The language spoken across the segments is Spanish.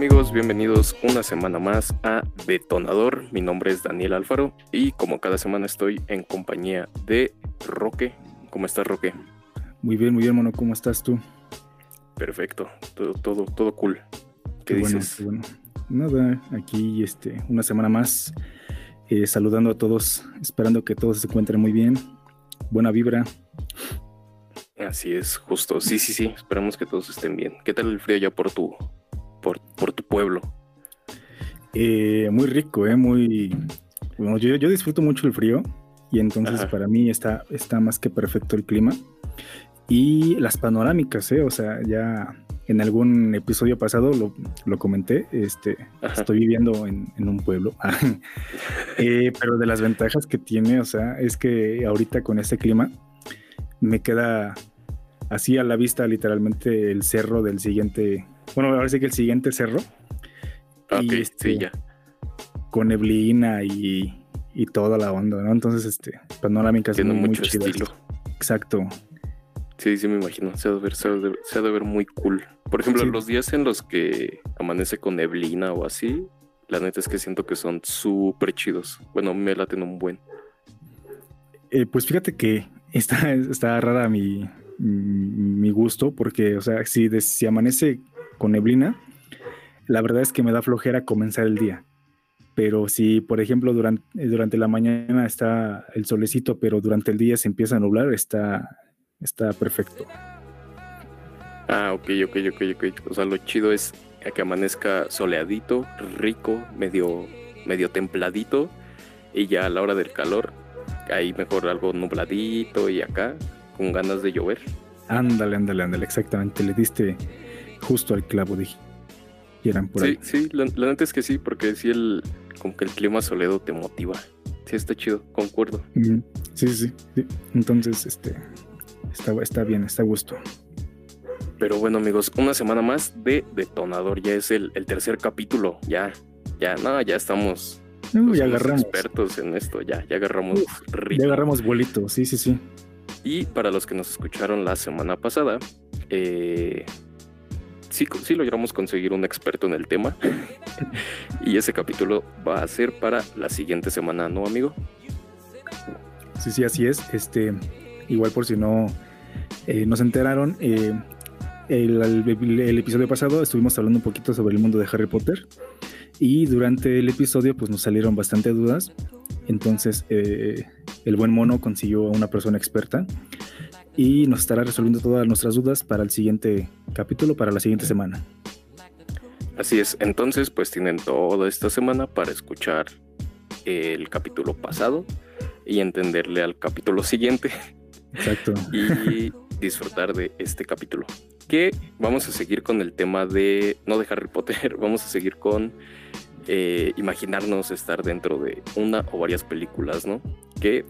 amigos? Bienvenidos una semana más a Detonador. Mi nombre es Daniel Alfaro y como cada semana estoy en compañía de Roque. ¿Cómo estás, Roque? Muy bien, muy bien, mono. ¿Cómo estás tú? Perfecto, todo, todo, todo cool. ¿Qué, dices? Bueno, Nada, aquí este, una semana más, eh, saludando a todos, esperando que todos se encuentren muy bien. Buena vibra. Así es, justo. Sí, sí, sí. Esperamos que todos estén bien. ¿Qué tal el frío ya por tu, por, por tu pueblo? Eh, muy rico, ¿eh? Muy... Bueno, yo, yo, disfruto mucho el frío y entonces para mí está, está más que perfecto el clima. Y las panorámicas, ¿eh? O sea, ya en algún episodio pasado lo, lo comenté, este, estoy viviendo en, en un pueblo, eh, pero de las ventajas que tiene, o sea, es que ahorita con este clima me queda así a la vista literalmente el cerro del siguiente bueno, ahora sí que el siguiente cerro. Ok, y este, sí, ya. Con neblina y, y, toda la onda, ¿no? Entonces, este, panorámicas Tiene muy mucho estilo. Exacto. Sí, sí, me imagino. Se ha de ver, se ha de, ver muy cool. Por ejemplo, los días en los que amanece con neblina o así, la neta es que siento que son súper chidos. Bueno, me laten un buen. Eh, pues fíjate que está, está rara mi, mi gusto, porque, o sea, si, si amanece con neblina, la verdad es que me da flojera comenzar el día. Pero si, por ejemplo, durante, durante la mañana está el solecito, pero durante el día se empieza a nublar, está, está perfecto. Ah, ok, ok, ok, ok. O sea, lo chido es que amanezca soleadito, rico, medio, medio templadito, y ya a la hora del calor, ahí mejor algo nubladito y acá, con ganas de llover. Ándale, ándale, ándale, exactamente. Le diste justo al clavo, dijeran por sí, ahí. Sí, la, neta es que sí, porque sí, el, como que el clima soleado te motiva. Sí, está chido, concuerdo. sí, sí, sí, Entonces, este, está, está bien, está a gusto. Pero bueno, amigos, una semana más de Detonador. Ya es el, tercer capítulo. Ya, ya, no, ya estamos. Uh, ya agarramos. expertos en esto, ya, ya agarramos Ya agarramos bolito, sí, sí, sí. Y para los que nos escucharon la semana pasada, eh, sí, sí logramos conseguir un experto en el tema. y ese capítulo va a ser para la siguiente semana, ¿no, amigo? Sí, sí, así es. Este, igual por si no eh, nos enteraron, eh, el, episodio pasado estuvimos hablando un poquito sobre el mundo de Harry Potter. Y durante el episodio, pues nos salieron bastante dudas. Entonces, eh, el buen mono consiguió a una persona experta y nos estará resolviendo todas nuestras dudas para el siguiente capítulo, para la siguiente semana. Así es, entonces pues tienen toda esta semana para escuchar el capítulo pasado y entenderle al capítulo siguiente. Exacto. y disfrutar de este capítulo. Que vamos a seguir con el tema de, no de Harry Potter, vamos a seguir con eh, imaginarnos estar dentro de una o varias películas, ¿no? Que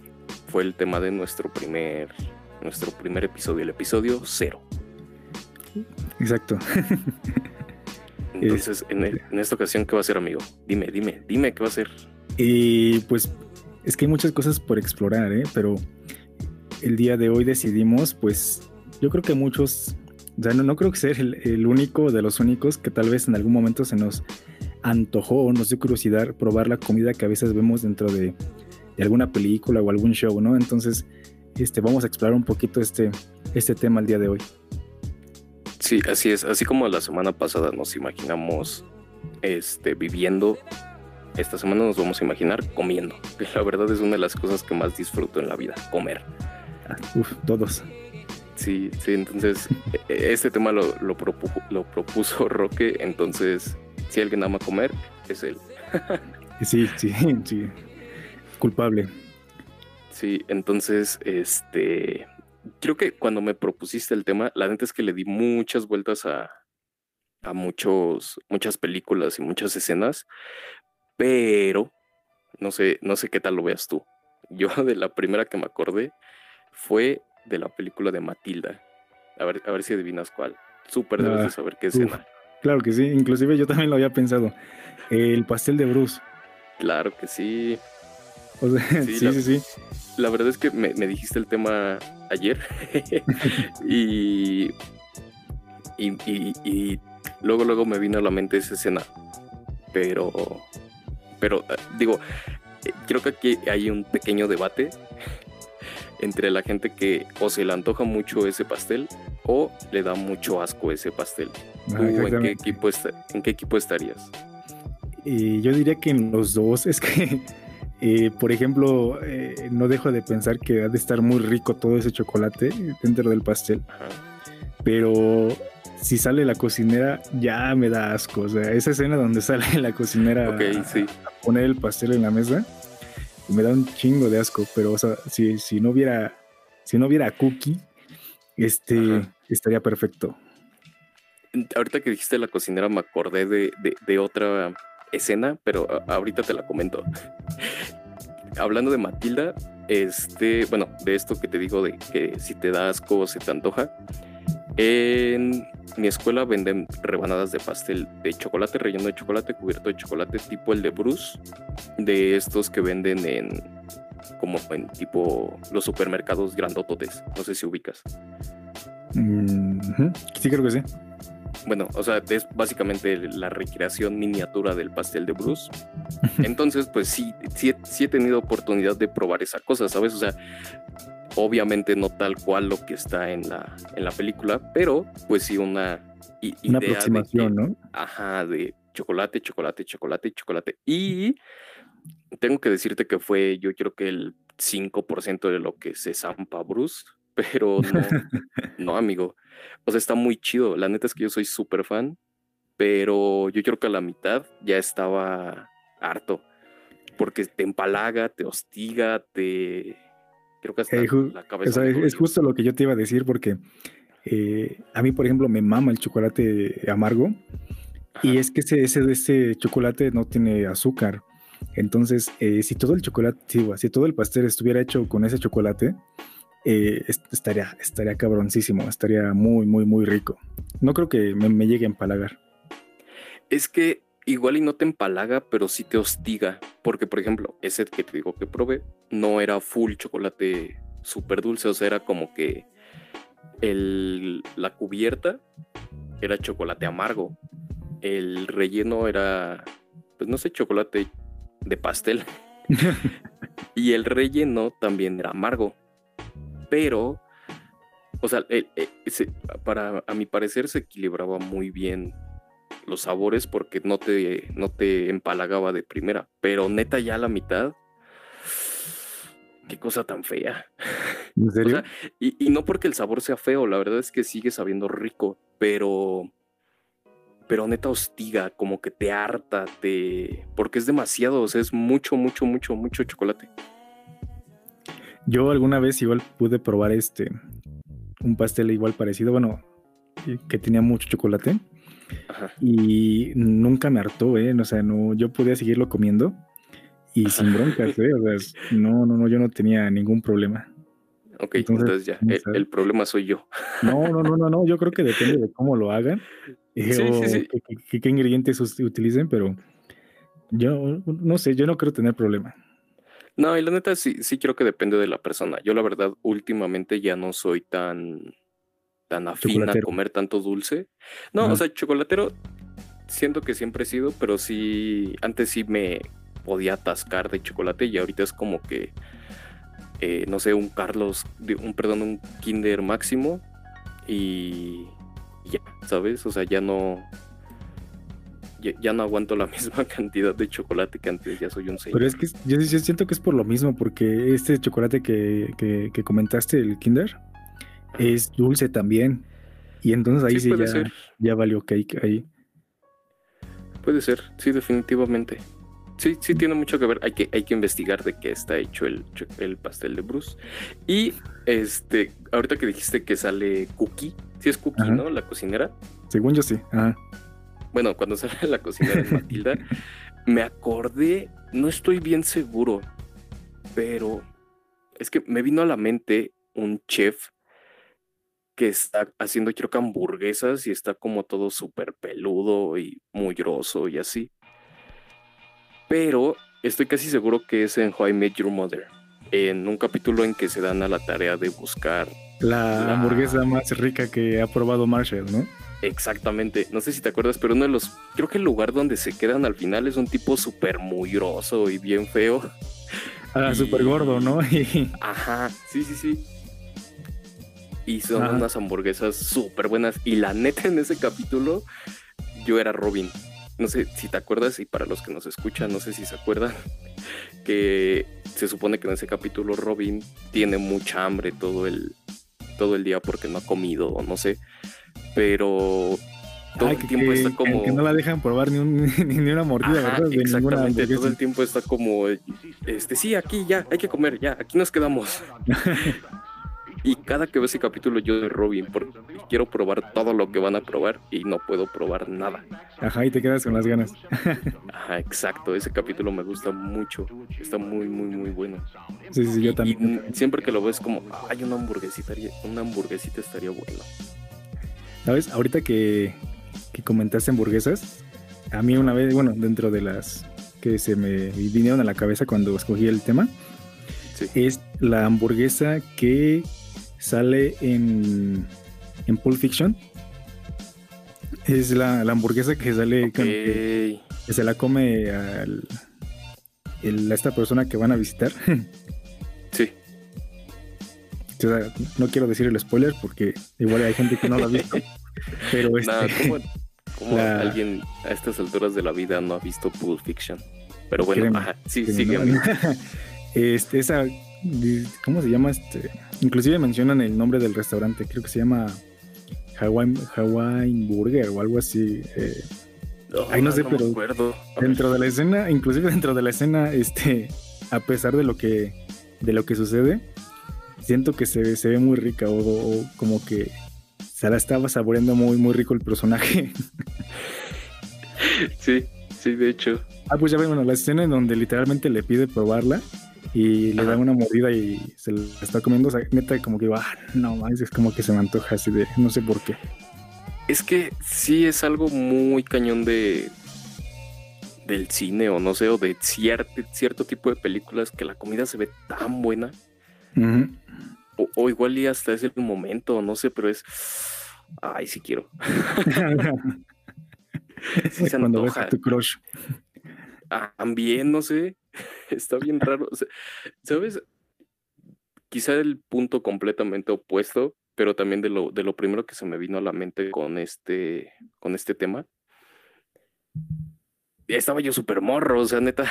fue el tema de nuestro primer nuestro primer episodio, el episodio cero. Exacto. Entonces, en, esta ocasión, ¿qué va a ser, amigo? Dime, dime, dime, ¿qué va a ser? Y pues es que hay muchas cosas por explorar, ¿eh? Pero el día de hoy decidimos, pues yo creo que muchos, o sea, no, creo que ser el, único de los únicos que tal vez en algún momento se nos antojó o nos dio curiosidad probar la comida que a veces vemos dentro de, de alguna película o algún show, ¿no? Entonces, este, vamos a explorar un poquito este, este tema el día de hoy. Sí, así es. Así como la semana pasada nos imaginamos este, viviendo, esta semana nos vamos a imaginar comiendo. Que la verdad es una de las cosas que más disfruto en la vida, comer. Ah, uf, todos. Sí, sí, entonces e, este tema lo, lo, lo propuso Roque, entonces si alguien ama comer, es él. sí, sí, sí. Culpable. Sí, entonces, este, creo que cuando me propusiste el tema, la neta es que le di muchas vueltas a, a muchos, muchas películas y muchas escenas, pero no sé, no sé qué tal lo veas tú. Yo de la primera que me acordé fue de la película de Matilda. A ver, a ver si adivinas cuál. Súper debes de ah, saber qué escena. claro que sí, inclusive yo también lo había pensado. El pastel de Bruce. Claro que sí. sí, sí, sí, La verdad es que me, dijiste el tema ayer y, y, luego, luego me vino a la mente esa escena. Pero, pero eh, digo, eh, creo que aquí hay un pequeño debate entre la gente que o se le antoja mucho ese pastel o le da mucho asco ese pastel. Ah, en, qué equipo en qué equipo estarías? yo diría que en los dos. Es que, eh, por ejemplo, no dejo de pensar que ha de estar muy rico todo ese chocolate dentro del pastel. Pero si sale la cocinera, ya me da asco. O sea, esa escena donde sale la cocinera a, poner el pastel en la mesa, me da un chingo de asco. Pero, o sea, si, si no hubiera, si no hubiera cookie, este estaría perfecto. Ahorita que dijiste la cocinera, me acordé de, otra escena, pero ahorita te la comento. Hablando de Matilda, este, bueno, de esto que te digo de que si te da asco o se te antoja, en mi escuela venden rebanadas de pastel de chocolate, relleno de chocolate, cubierto de chocolate, tipo el de Bruce, de estos que venden en como en tipo los supermercados grandototes. No sé si ubicas. Mm, sí, creo que sí. Bueno, o sea, es básicamente la recreación miniatura del pastel de Bruce. Entonces, pues sí, sí, sí he tenido oportunidad de probar esa cosa, ¿sabes? O sea, Obviamente no tal cual lo que está en la, en la película, pero pues sí una, una aproximación, ¿no? Ajá, de chocolate, chocolate, chocolate, chocolate. Y tengo que decirte que fue, yo creo que el 5% de lo que se zampa Bruce, pero no, no, amigo. O sea, está muy chido. La neta es que yo soy súper fan, pero yo creo que a la mitad ya estaba harto, porque te empalaga, te hostiga, te Creo que hasta la cabeza. es, justo lo que yo te iba a decir porque eh, a mí, por ejemplo, me mama el chocolate amargo y es que ese, ese, ese chocolate no tiene azúcar. Entonces, eh, si todo el chocolate, si todo el pastel estuviera hecho con ese chocolate, eh, estaría, estaría cabroncísimo, estaría muy, muy, muy rico. No creo que me, me llegue a empalagar. Es que igual y no te empalaga, pero sí te hostiga. Porque, por ejemplo, ese que te digo que probé no era full chocolate súper dulce, o sea, era como que el, la cubierta era chocolate amargo. El relleno era, pues no sé, chocolate de pastel. y el relleno también era amargo. Pero, o sea, para, a mi parecer se equilibraba muy bien los sabores porque no te, no te empalagaba de primera. Pero neta, ya a la mitad. Qué cosa tan fea. ¿En serio? y, no porque el sabor sea feo, la verdad es que sigue sabiendo rico, pero. Pero neta hostiga, como que te harta, te. Porque es demasiado, o sea, es mucho, mucho, mucho, mucho chocolate. Yo alguna vez igual pude probar este. Un pastel igual parecido, bueno, que tenía mucho chocolate y nunca me hartó, ¿eh? O sea, no, yo podía seguirlo comiendo y sin broncas, ¿eh? O sea, no, no, no, yo no tenía ningún problema. Ok, entonces, ya, el, problema soy yo. No, no, no, no, no, yo creo que depende de cómo lo hagan eh, o Qué, ingredientes utilicen, pero yo no sé, yo no creo tener problema. No, y la neta sí, sí creo que depende de la persona. Yo la verdad últimamente ya no soy tan tan afín a comer tanto dulce. No, o sea, chocolatero siento que siempre he sido, pero sí, antes sí me podía atascar de chocolate y ahorita es como que, eh, no sé, un Carlos, un perdón, un Kinder máximo y ya, ¿sabes? O sea, ya no, ya, no aguanto la misma cantidad de chocolate que antes, ya soy un señor. Pero es que yo, siento que es por lo mismo, porque este chocolate que, que, que comentaste, el Kinder, es dulce también. Y entonces ahí sí, ya, ya, valió cake ahí. Puede ser, sí, definitivamente. Sí, sí tiene mucho que ver. Hay que, hay que investigar de qué está hecho el, el pastel de Bruce. Y este, ahorita que dijiste que sale Cookie, sí es Cookie, ¿no? La cocinera. Según yo sí. Bueno, cuando sale la cocinera de Matilda, me acordé, no estoy bien seguro, pero es que me vino a la mente un chef que está haciendo creo que hamburguesas y está como todo súper peludo y muy grosso y así. Pero estoy casi seguro que es en How I Met Your Mother, en un capítulo en que se dan a la tarea de buscar la, hamburguesa más rica que ha probado Marshall, ¿no? Exactamente, no sé si te acuerdas, pero uno de los, creo que el lugar donde se quedan al final es un tipo súper muy grosso y bien feo. Ah, súper gordo, ¿no? Ajá, sí, sí, sí. Y son unas hamburguesas súper buenas. Y la neta en ese capítulo, yo era Robin. No sé si te acuerdas, y para los que nos escuchan, no sé si se acuerdan, que se supone que en ese capítulo Robin tiene mucha hambre todo el, todo el día porque no ha comido o no sé pero todo el tiempo está como. Que, no la dejan probar ni, ni, una mordida, ¿verdad? exactamente, todo el tiempo está como. Este, sí, aquí ya, hay que comer, ya, aquí nos quedamos. y cada que veo ese capítulo yo de Robin, porque quiero probar todo lo que van a probar y no puedo probar nada. Ajá, y te quedas con las ganas. Ajá, exacto, ese capítulo me gusta mucho, está muy, muy, muy bueno. Sí, sí, yo también. siempre que lo ves como, hay una hamburguesita, una hamburguesita estaría bueno. ¿Sabes? Ahorita que, comentaste hamburguesas, a mí una vez, bueno, dentro de las que se me vinieron a la cabeza cuando escogí el tema, es la hamburguesa que sale en, en Pulp Fiction. Es la, hamburguesa que sale que, se la come a esta persona que van a visitar. no quiero decir el spoiler porque igual hay gente que no lo ha visto. pero este, ¿cómo, alguien a estas alturas de la vida no ha visto Pulp Fiction? Pero bueno, ajá, sí, sigue. este, esa, ¿cómo se llama? Este, inclusive mencionan el nombre del restaurante, creo que se llama Hawaii, Burger o algo así. Eh, Ay, no sé, pero dentro de la escena, inclusive dentro de la escena, este, a pesar de lo que, de lo que sucede, siento que se, se ve muy rica o, como que se la estaba saboreando muy, muy rico el personaje. Sí, sí, de hecho. Ah, pues ya ven, bueno, la escena en donde literalmente le pide probarla y le da una mordida y se la está comiendo, o sea, neta, como que va, ah, no más, es como que se me antoja así de, no sé por qué. Es que sí es algo muy cañón de del cine o no sé, o de cierto, cierto tipo de películas que la comida se ve tan buena o, igual y hasta es el momento, no sé, pero es. Ay, sí quiero. sí se Cuando ves a tu crush. También, no sé. Está bien raro. ¿Sabes? Quizá el punto completamente opuesto, pero también de lo, de lo primero que se me vino a la mente con este, con este tema. Estaba yo súper morro, o sea, neta.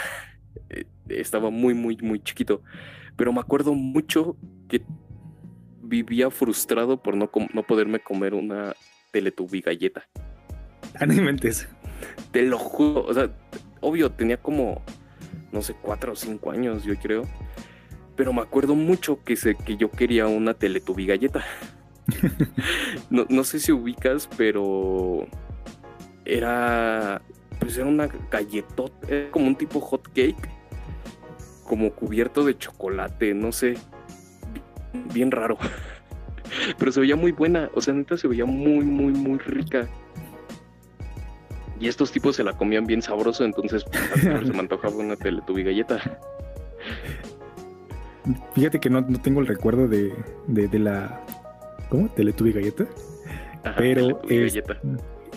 Eh, estaba muy, muy, muy chiquito. Pero me acuerdo mucho que vivía frustrado por no, no poderme comer una Teletubby galleta. Ah, Te lo juro. O sea, obvio, tenía como, no sé, cuatro o cinco años, yo creo. Pero me acuerdo mucho que, sé que yo quería una Teletubby galleta. no, no sé si ubicas, pero era pues era una galletota, era como un tipo hot cake, como cubierto de chocolate, no sé, bien raro. Pero se veía muy buena, o sea, neta se veía muy, muy, muy rica. Y estos tipos se la comían bien sabroso, entonces pues, se me antojaba una Teletubby galleta. Fíjate que no, tengo el recuerdo de, de, la. ¿Cómo? Teletubby galleta. pero. galleta.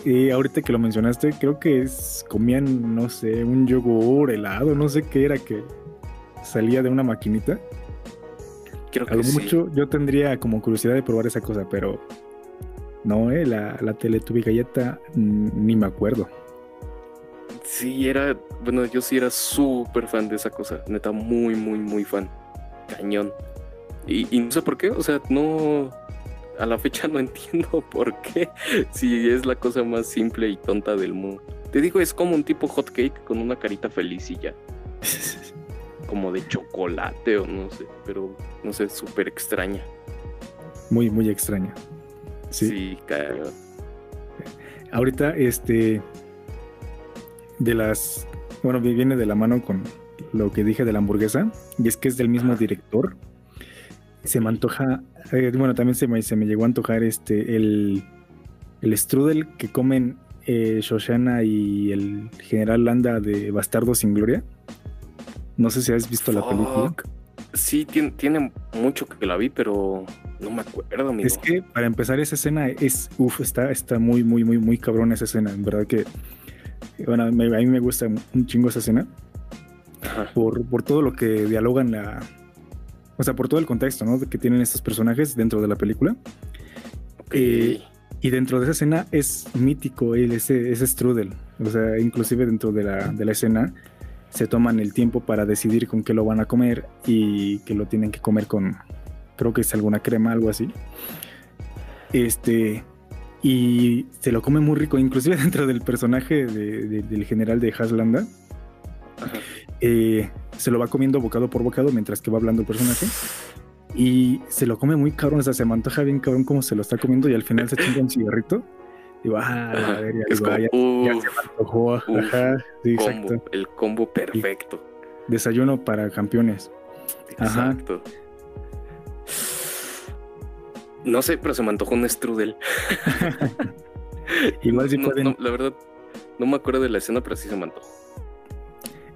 Y ahorita que lo mencionaste, creo que es, comían, no sé, un yogur helado, no sé qué era que salía de una maquinita. Creo que mucho yo tendría como curiosidad de probar esa cosa, pero no, eh, la, la Teletubby galleta ni me acuerdo. Sí, era, bueno, yo sí era súper fan de esa cosa, neta, muy, muy, muy fan. Cañón. Y, y no sé por qué, o sea, no, a la fecha no entiendo por qué, si es la cosa más simple y tonta del mundo. Te digo, es como un tipo hot cake con una carita feliz y ya. como de chocolate o no sé, pero no sé, súper extraña. Muy, muy extraña. Sí, sí Ahorita, este, de las, bueno, viene de la mano con lo que dije de la hamburguesa, y es que es del mismo director se me antoja, eh, bueno, también se me, se me llegó a antojar este, el, el strudel que comen eh, Shoshana y el general Landa de Bastardo sin Gloria. No sé si has visto la película. Sí, tiene, mucho que la vi, pero no me acuerdo, amigo. Es que para empezar esa escena es, uff, está, está muy, muy, muy, muy cabrón esa escena. En verdad que, bueno, a mí me gusta un chingo esa escena. Por, por todo lo que dialogan la... O sea, por todo el contexto, ¿no? Que tienen estos personajes dentro de la película. Eh, y dentro de esa escena es mítico él, ese, ese strudel. O sea, inclusive dentro de la, de la escena se toman el tiempo para decidir con qué lo van a comer y que lo tienen que comer con, creo que es alguna crema, algo así. Este, y se lo come muy rico, inclusive dentro del personaje del general de Haslanda. Eh, se lo va comiendo bocado por bocado mientras que va hablando el personaje. Y se lo come muy cabrón, o sea, se me antoja bien cabrón como se lo está comiendo y al final se chinga un cigarrito. Ya, ya, se me antojó. El combo perfecto. desayuno para campeones. Exacto. No sé, pero se me antojó un strudel. Igual si pueden. la verdad, no me acuerdo de la escena, pero sí se me antojó.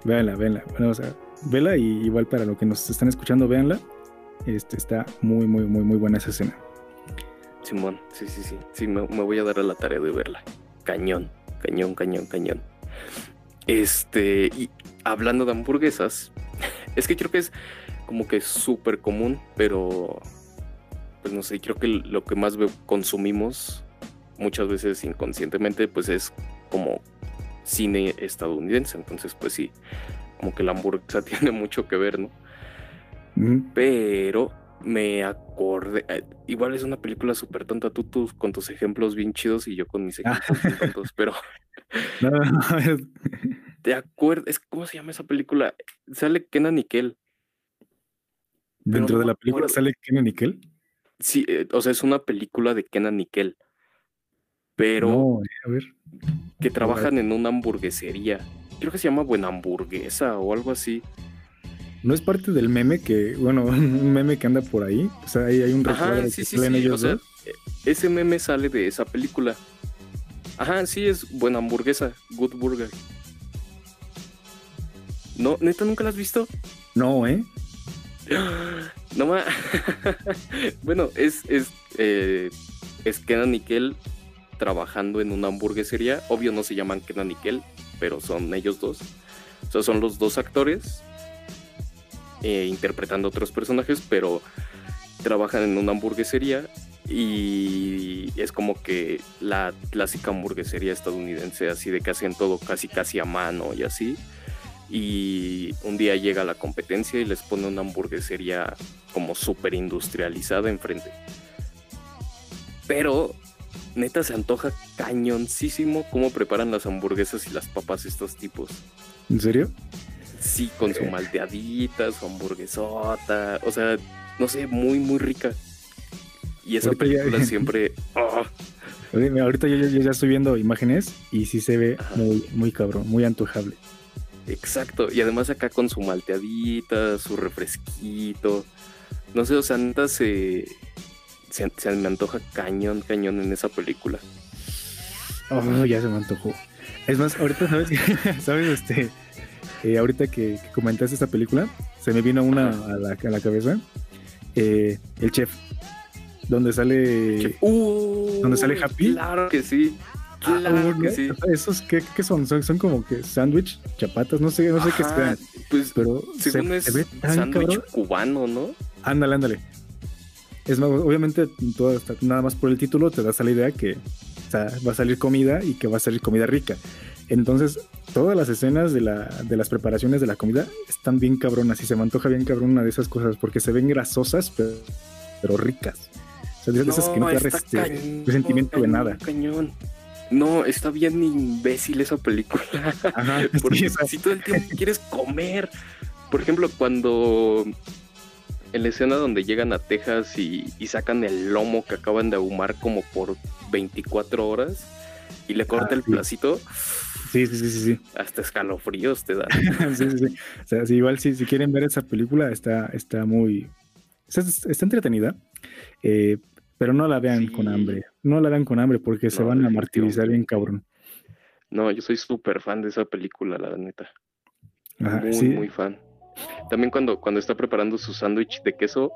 Véanla, véanla. Bueno, o sea, vela y igual para lo que nos están escuchando, véanla. Este, está muy, muy, muy, muy buena esa escena. Simón, sí, sí, sí. Sí, me, voy a dar a la tarea de verla. Cañón, cañón, cañón, cañón. Este, y hablando de hamburguesas, es que creo que es como que súper común, pero pues no sé, creo que lo que más consumimos muchas veces inconscientemente, pues es como cine estadounidense. Entonces, pues sí, como que la hamburguesa tiene mucho que ver, ¿no? Pero me acordé, eh, igual es una película súper tonta, tú, tú, con tus ejemplos bien chidos y yo con mis ejemplos bien tontos, pero... ¿Te acuerdas? ¿Cómo se llama esa película? Sale Kenan Nickel. ¿Dentro de la película sale Kenan Nickel? Sí, eh, o sea, es una película de Kenan Nickel. Pero... a ver. Que trabajan en una hamburguesería. Creo que se llama Buena Hamburguesa o algo así. No es parte del meme que, bueno, un meme que anda por ahí. O sea, ahí hay un recuerdo sí, sí, sí. ellos o sea, ese meme sale de esa película. Ajá, sí, es buena hamburguesa, Good Burger. No, neta, ¿nunca la has visto? No, ¿eh? No más. bueno, es, es, eh, es Kenan Nickel trabajando en una hamburguesería. Obvio no se llaman Kenan Nickel, pero son ellos dos. O sea, son los dos actores eh, interpretando otros personajes, pero trabajan en una hamburguesería y es como que la clásica hamburguesería estadounidense, así de que hacen todo casi casi a mano y así. Y un día llega la competencia y les pone una hamburguesería como súper industrializada enfrente. Pero neta se antoja cañoncísimo cómo preparan las hamburguesas y las papas estos tipos. ¿En serio? Sí, con su malteadita, su hamburguesota, o sea, no sé, muy, muy rica. Y esa película siempre... Oh. Ahorita yo, ya estoy viendo imágenes y sí se ve muy, muy cabrón, muy antojable. Exacto, y además acá con su malteadita, su refresquito. No sé, o sea, neta se, se, me antoja cañón, cañón en esa película. Oh, ya se me antojó. Es más, ahorita sabes, sabes, este, eh, ahorita que, comentaste esta película, se me vino una a la, cabeza. Eh, el chef, donde sale. Uh, donde sale Happy. Claro que sí. Ah, claro que sí. ¿Esos qué, son? son? como que sándwich, chapatas, no sé, no sé qué sean. Pues, pero según es sándwich cubano, ¿no? Ándale, ándale. Es más, obviamente, todo, nada más por el título te das la idea que va a salir comida y que va a salir comida rica. Entonces, todas las escenas de, la, de las preparaciones de la comida están bien cabronas y se me antoja bien cabrón una de esas cosas porque se ven grasosas, pero, ricas. O sea, de esas que no te da sentimiento de nada. Cañón. No, está bien imbécil esa película. porque si todo el tiempo quieres comer. Por ejemplo, cuando en la escena donde llegan a Texas y, y, sacan el lomo que acaban de ahumar como por 24 horas y le corta ah, el placito. Sí, sí, sí, sí. Hasta escalofríos te dan. sí, sí, sí. O sea, igual si, si quieren ver esa película, está, está muy. Está, entretenida. Eh, pero no la vean con hambre. No la vean con hambre porque se van a martirizar bien cabrón. No, yo soy súper fan de esa película, la neta. muy, muy fan. También cuando, cuando está preparando su sándwich de queso.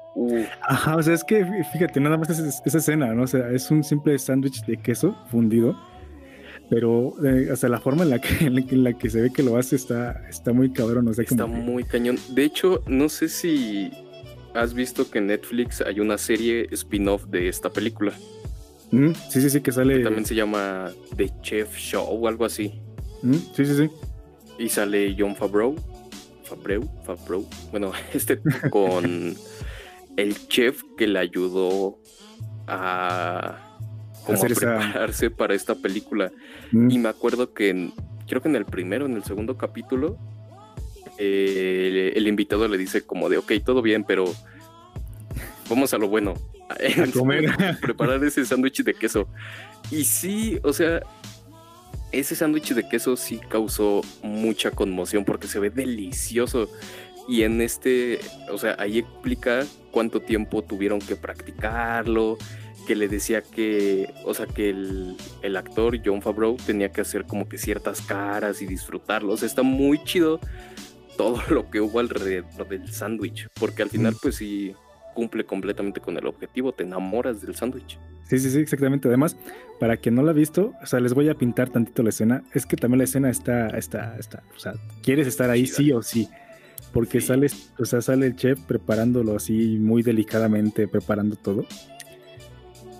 Ajá, o sea, es que fíjate, nada más es, esa escena, ¿no? O sea, es un simple sándwich de queso fundido, pero eh, hasta la forma en la, que, en la que se ve que lo hace está, está muy cabrón. O sea, está muy cañón. De hecho, no sé si has visto que en Netflix hay una serie spin-off de esta película. Mm, sí, sí, sí, que sale. también se llama The Chef Show o algo así. Mm, sí, sí, sí. Y sale John Favreau. Favreau, Favreau. Bueno, este con el chef que le ayudó a, prepararse para esta película. Mm. Y me acuerdo que creo que en el primero, en el segundo capítulo, el, invitado le dice como de, ok, todo bien, pero vamos a lo bueno. preparar ese sándwich de queso. Y sí, o sea, ese sándwich de queso sí causó mucha conmoción porque se ve delicioso. Y en este, o sea, ahí explica cuánto tiempo tuvieron que practicarlo, que le decía que, o sea, que el, el actor John Favreau tenía que hacer como que ciertas caras y disfrutarlo. O sea, está muy chido todo lo que hubo alrededor del sándwich, porque al final, pues sí, cumple completamente con el objetivo, te enamoras del sándwich. Sí, sí, sí, exactamente. Además, para quien no la ha visto, o sea, les voy a pintar tantito la escena. Es que también la escena está, está, está, o sea, quieres estar ahí sí o sí. Porque sale, o sea, sale el chef preparándolo así muy delicadamente, preparando todo.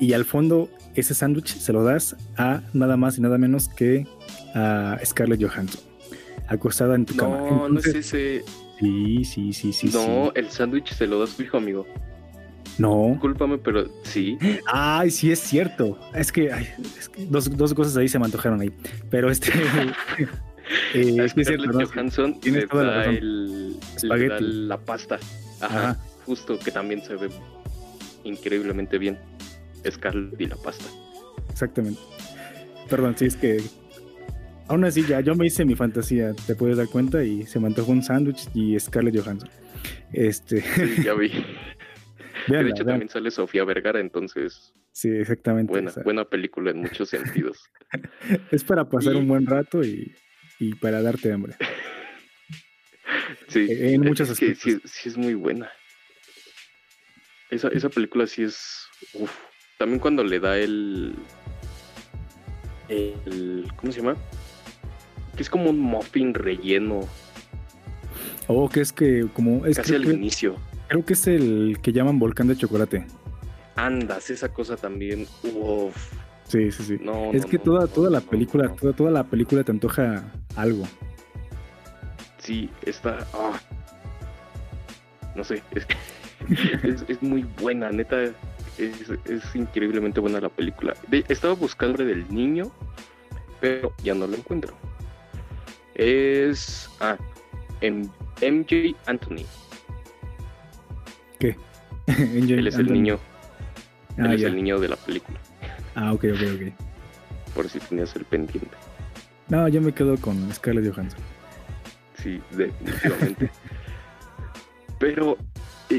Y al fondo, ese sándwich se lo das a nada más y nada menos que a Scarlett Johansson, acostada en tu cama. No, no es ese. Sí, sí, sí, sí. No, el sándwich se lo das hijo, amigo. No. Discúlpame, pero sí. Ay, sí, es cierto. Es que, dos, dos, cosas ahí se me antojaron ahí. Pero este. eh, es que cierto, Johansson le da, la, el, la pasta. Ajá, Justo que también se ve increíblemente bien. Scarlett y la pasta. Exactamente. Perdón, sí, es que Aún así, ya yo me hice mi fantasía, te puedes dar cuenta, y se me antojó un sándwich y Scarlett Johansson. Este. ya vi. de hecho, también sale Sofía Vergara, entonces. Sí, exactamente. Buena, buena película en muchos sentidos. es para pasar un buen rato y, para darte hambre. Sí, e, en muchos aspectos. Sí, sí, es muy buena. Esa, esa película sí es. Uf. También cuando le da el. el ¿Cómo se llama? que es como un muffin relleno. Oh, que es que como es casi al inicio. Creo que es el que llaman volcán de chocolate. Andas, esa cosa también. Uf. Sí, sí, sí. es que toda, toda la película, toda, toda la película te antoja algo. Sí, está. Ah. No sé, es, es, muy buena, neta. Es, es, increíblemente buena la película. estaba buscando del niño, pero ya no lo encuentro es ah, MJ Anthony. ¿Qué? Él es el niño. Ah, Él es el niño de la película. Ah, ok, ok, ok. Por si tenías el pendiente. No, yo me quedo con Scarlett Johansson. Sí, definitivamente. Pero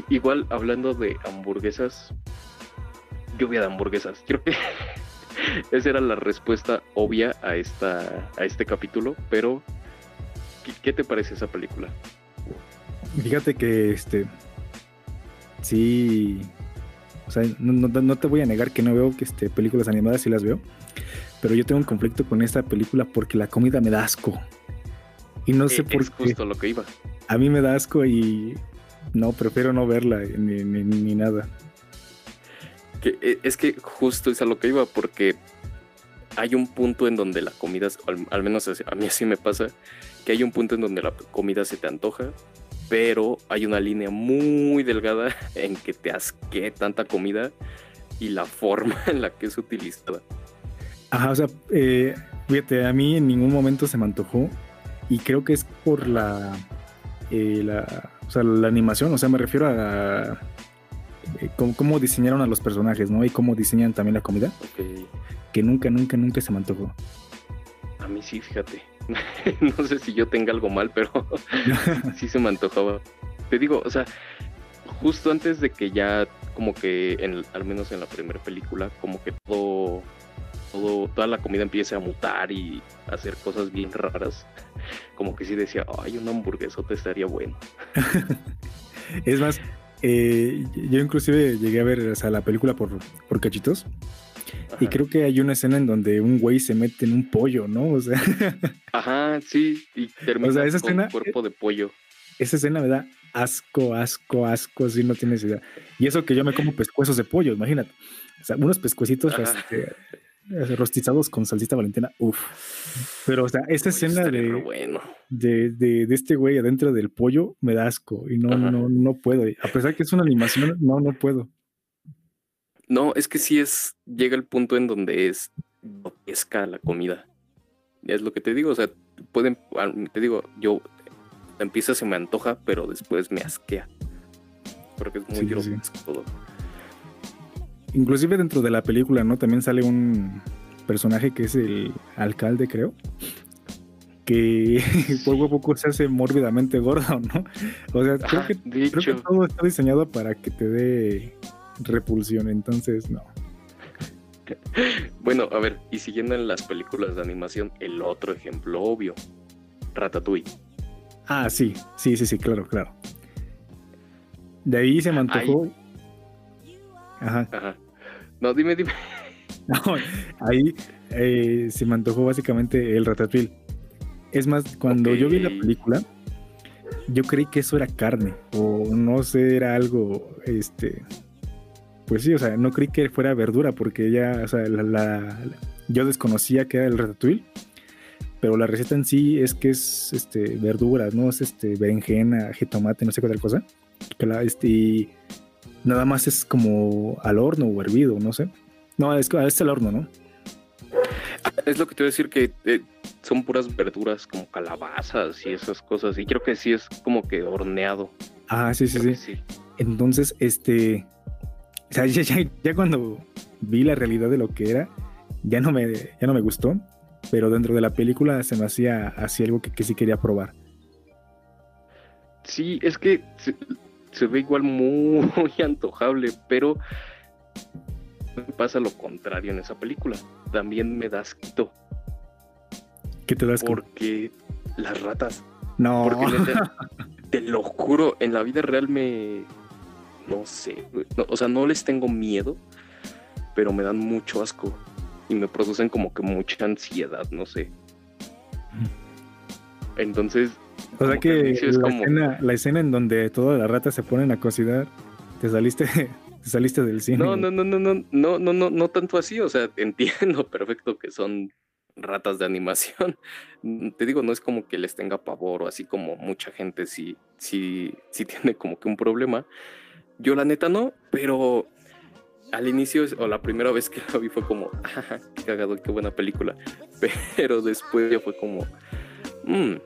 igual hablando de hamburguesas, lluvia de hamburguesas. Creo que esa era la respuesta obvia a esta a este capítulo, pero ¿Qué, te parece esa película? Fíjate que este. Sí. O sea, no, te voy a negar que no veo que este, películas animadas, sí las veo. Pero yo tengo un conflicto con esta película porque la comida me da asco. Y no sé por qué. Es justo lo que iba. A mí me da asco y no, prefiero no verla ni, nada. E, es que justo es a lo que iba porque hay un punto en donde la comida, al menos a mí así me pasa, que hay un punto en donde la comida se te antoja, pero hay una línea muy delgada en que te asque tanta comida y la forma en la que es utilizada. Ajá, o sea, eh, fíjate, a mí en ningún momento se me antojó y creo que es por la, eh, la, o sea, la animación, o sea, me refiero a eh, cómo, diseñaron a los personajes, ¿no? Y cómo diseñan también la comida. Que nunca, nunca, nunca se me antojó. A mí sí, fíjate. no sé si yo tenga algo mal, pero sí se me antojaba. Te digo, o sea, justo antes de que ya, como que, en, al menos en la primera película, como que todo todo, toda la comida empiece a mutar y hacer cosas bien raras, como que sí decía, ay, un hamburguesote estaría bueno. es más, eh, yo inclusive llegué a ver la película por, por cachitos. Y creo que hay una escena en donde un güey se mete en un pollo, ¿no? O sea. Ajá, sí, y termina esa con cuerpo de pollo. Esa escena me da asco, asco, asco, si no tienes idea. Y eso que yo me como pescuezos de pollo, imagínate. O sea, unos pescuecitos este, rostizados con salsita valentina, uff. Pero, o sea, esta escena de, bueno. de, de, de, este güey adentro del pollo me da asco y no, no, no puedo. A pesar que es una animación, no, no puedo. No, es que sí es, llega el punto en donde es pesca la comida. Es lo que te digo, o sea, pueden, te digo, yo empieza se me antoja, pero después me asquea. Porque es muy todo. Inclusive dentro de la película, ¿no? También sale un personaje que es el alcalde, creo. Que poco a poco se hace mórbidamente gordo, ¿no? O sea, creo, que, creo que todo está diseñado para que te dé repulsión, entonces no. Bueno, a ver, y siguiendo en las películas de animación, el otro ejemplo obvio, Ratatouille. Ah, sí, sí, sí, sí, claro, claro. De ahí se mantuvo. Ajá. Ajá. No, dime, dime. ahí eh, se me antojó básicamente el ratatouille. Es más, cuando yo vi la película, yo creí que eso era carne, o no sé, era algo, este, pues sí, o sea, no creí que fuera verdura, porque ya, o sea, la, yo desconocía que era el ratatouille, pero la receta en sí es que es, este, verduras, ¿no? Es, este, berenjena, jitomate, no sé qué otra cosa, que la, este, Nada más es como al horno o hervido, no sé. No, es, es el horno, ¿no? Es lo que te voy a decir que eh, son puras verduras como calabazas y esas cosas. Y creo que sí es como que horneado. Ah, sí, sí, sí. Entonces, este. O sea, ya, cuando vi la realidad de lo que era, ya no me, ya no me gustó. Pero dentro de la película se me hacía así algo que, que sí quería probar. Sí, es que se ve igual muy antojable, pero pasa lo contrario en esa película. También me das quito. ¿Qué te das Porque las ratas. No. Porque te lo juro, en la vida real me. No sé. o sea, no les tengo miedo, pero me dan mucho asco. Y me producen como que mucha ansiedad, no sé. Entonces, o sea que, la, escena, en donde todas las ratas se ponen a cocinar, te saliste, te saliste del cine. No, no, no, no, no, no, no, no, no tanto así. O sea, entiendo perfecto que son ratas de animación. Te digo, no es como que les tenga pavor o así como mucha gente sí, sí, sí tiene como que un problema. Yo la neta no, pero al inicio o la primera vez que la vi fue como, ah, qué cagado, qué buena película. Pero después ya fue como, mmm,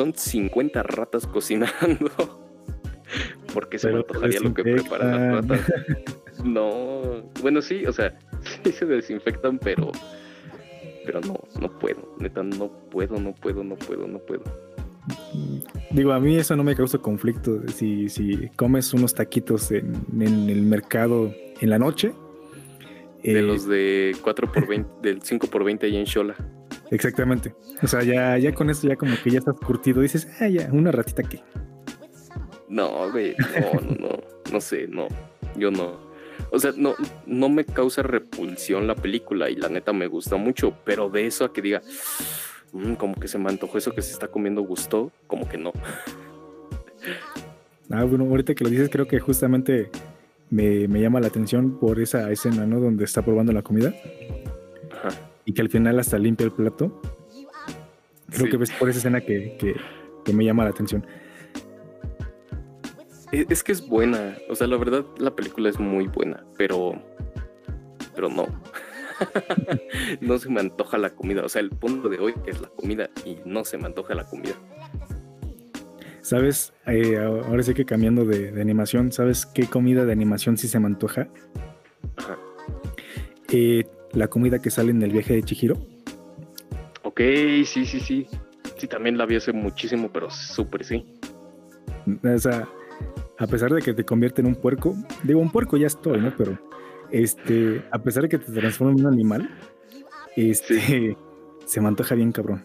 son 50 ratas cocinando. porque se me antojaría lo que preparan las ratas? No, bueno, sí, o sea, sí se desinfectan, pero pero no, no puedo, neta, no puedo, no puedo, no puedo, no puedo. Digo, a mí eso no me causa conflicto. Si, si comes unos taquitos en, el mercado en la noche. De eh, los de 4 por 20, del 5 por 20 ahí en Shola. Exactamente. O sea, ya, ya con eso ya como que ya estás curtido. Dices, ah, ya, una ratita aquí. No, güey, no, no, no, no sé, no. Yo no. O sea, no, no me causa repulsión la película y la neta me gusta mucho, pero de eso a que diga, mm, como que se me antojó eso que se está comiendo gustó, como que no. Ah, bueno, ahorita que lo dices, creo que justamente me, me llama la atención por esa escena, ¿no? Donde está probando la comida. Y que al final hasta limpia el plato. Creo que ves por esa escena que, me llama la atención. E, es que es buena, o sea, la verdad la película es muy buena, pero pero no. no se me antoja la comida, o sea, el punto de hoy es la comida y no se me antoja la comida. ¿Sabes? Eh, ahora sí que cambiando de, de, animación, ¿sabes qué comida de animación sí se me antoja? Ajá. Eh, la comida que sale en el viaje de Chihiro. Ok, sí, sí, sí. Sí, también la vi hace muchísimo, pero súper sí. O sea, a pesar de que te convierte en un puerco, digo, un puerco ya estoy, ¿no? Pero este, a pesar de que te transforma en un animal, este, se me antoja bien cabrón.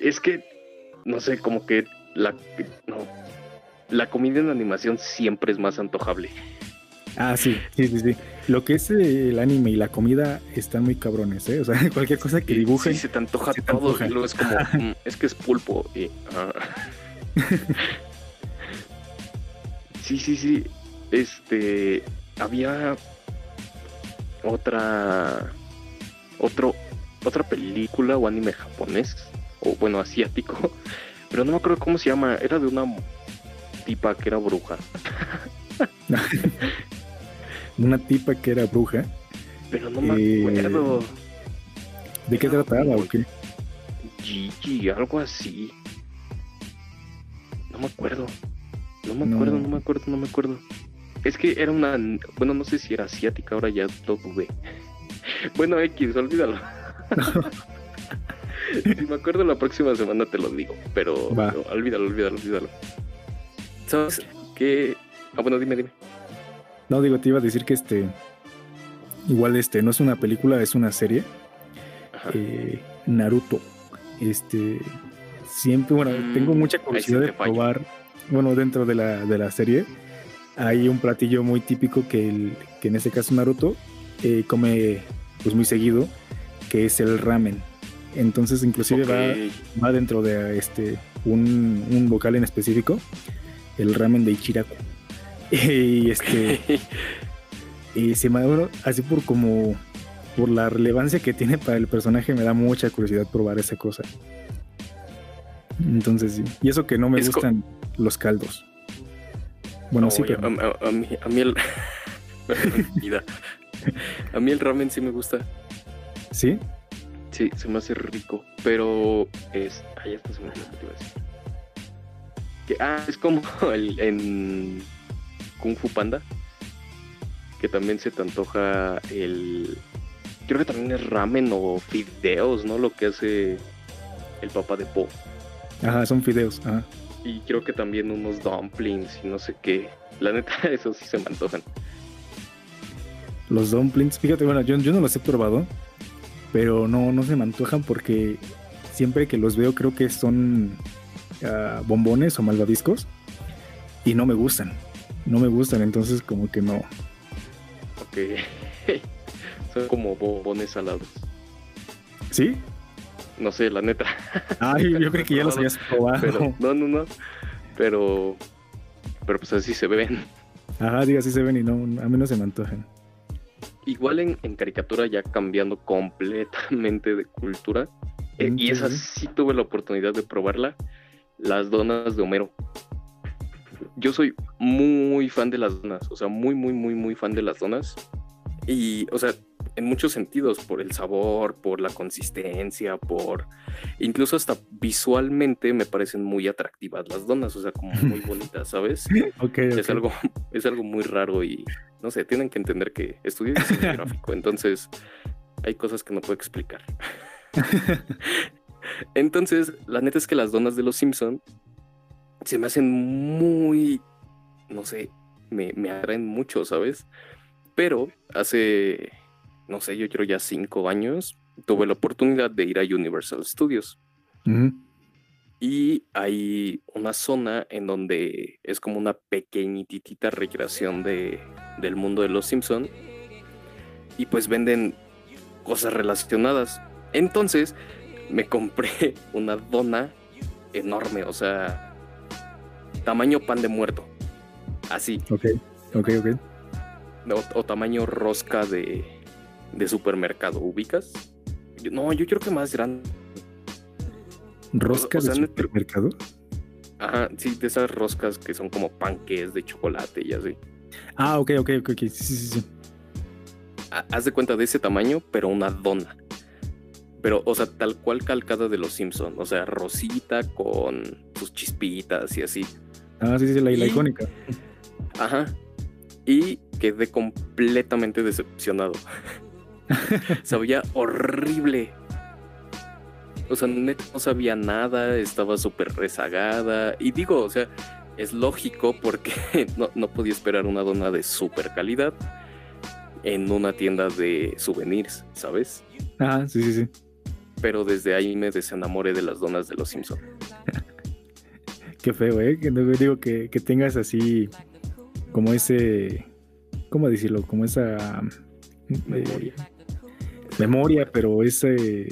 Es que, no sé, como que la, no, la comida en animación siempre es más antojable. Ah, sí, sí, sí, sí. Lo que es el anime y la comida están muy cabrones, ¿eh? O sea, cualquier cosa que dibujen. Sí, se te antoja todo. Y luego es como, mm, es que es pulpo. Y, ah. sí, sí, sí. Este, había otra, otro, otra película o anime japonés, o bueno, asiático, pero no me acuerdo cómo se llama. Era de una tipa que era bruja. Una tipa que era bruja. Pero no me eh, acuerdo. ¿De qué trataba o qué? Gigi, algo así. No me acuerdo. No me acuerdo, no. me acuerdo, no me acuerdo. Es que era una. Bueno, no sé si era asiática, ahora ya todo dudé. bueno, X, olvídalo. si me acuerdo la próxima semana te lo digo, pero, pero olvídalo, olvídalo, olvídalo. ¿Sabes qué? Ah, bueno, dime, dime. No, digo, te iba a decir que este. Igual este, no es una película, es una serie. Eh, Naruto. Este. Siempre, bueno, mm, tengo mucha curiosidad de probar. Bueno, dentro de la, de la serie. Hay un platillo muy típico que, el, que en este caso Naruto eh, come pues muy seguido, que es el ramen. Entonces inclusive va, va, dentro de este un, un vocal en específico, el ramen de Ichiraku. Y este. y se me así por como. Por la relevancia que tiene para el personaje, me da mucha curiosidad probar esa cosa. Entonces, sí. Y eso que no me gustan los caldos. Bueno, sí, pero. A, mí, a mí el. a mí el ramen sí me gusta. ¿Sí? Sí, se me hace rico. Pero es. Ahí está, se me olvidó que te iba a decir. Que, ah, es como el, en Kung Fu Panda. Que también se te antoja el. Creo que también es ramen o fideos, ¿no? Lo que hace el papá de Po. Ajá, son fideos, ajá. Y creo que también unos dumplings y no sé qué. La neta, esos sí se me antojan. Los dumplings, fíjate, bueno, yo, yo no los he probado, pero no, no se me antojan porque siempre que los veo creo que son ah, bombones o malvaviscos y no me gustan no me gustan, entonces como que no. Ok. Son como bombones salados. ¿Sí? No sé, la neta. Ay, yo creo que ya los habías probado. no, no, no. Pero. Pero pues así se ven. Ajá, diga, así se ven y no, a mí no se me antojan. Igual en, en caricatura ya cambiando completamente de cultura. Eh, y esa sí tuve la oportunidad de probarla. Las donas de Homero yo soy muy fan de las donas, o sea, muy, muy, muy, muy fan de las donas. Y, o sea, en muchos sentidos, por el sabor, por la consistencia, por... Incluso hasta visualmente me parecen muy atractivas las donas, o sea, como muy bonitas, ¿sabes? Es, algo, es algo muy raro y, no sé, tienen que entender que estudié diseño gráfico, entonces hay cosas que no puedo explicar. entonces, la neta es que las donas de los Simpson se me hacen muy, no sé, me, me atraen mucho, ¿sabes? Pero hace, no sé, yo creo ya cinco años, tuve la oportunidad de ir a Universal Studios. Y hay una zona en donde es como una pequeñitita recreación de, del mundo de los Simpson. Y pues venden cosas relacionadas. Entonces me compré una dona enorme, o sea, tamaño pan de muerto. Así. Ok, ok, ok. O, tamaño rosca de, de supermercado, ¿ubicas? no, yo creo que más grande. ¿Rosca de supermercado? Ajá, sí, de esas roscas que son como panques de chocolate y así. Ah, ok, ok, ok, sí, sí, sí. Haz de cuenta de ese tamaño, pero una dona. Pero, o sea, tal cual calcada de los Simpsons. O sea, rosita con sus chispitas y así. Ah, sí, sí, la, icónica. Ajá. Y quedé completamente decepcionado. Sabía horrible. O sea, no sabía nada, estaba súper rezagada. Y digo, o sea, es lógico porque no, no podía esperar una dona de super calidad en una tienda de souvenirs, ¿sabes? Ah, sí, sí, sí. Pero desde ahí me desenamoré de las donas de los Simpsons. Qué feo, ¿eh? Que, digo que, que tengas así como ese, ¿cómo decirlo? Como esa memoria, memoria pero ese,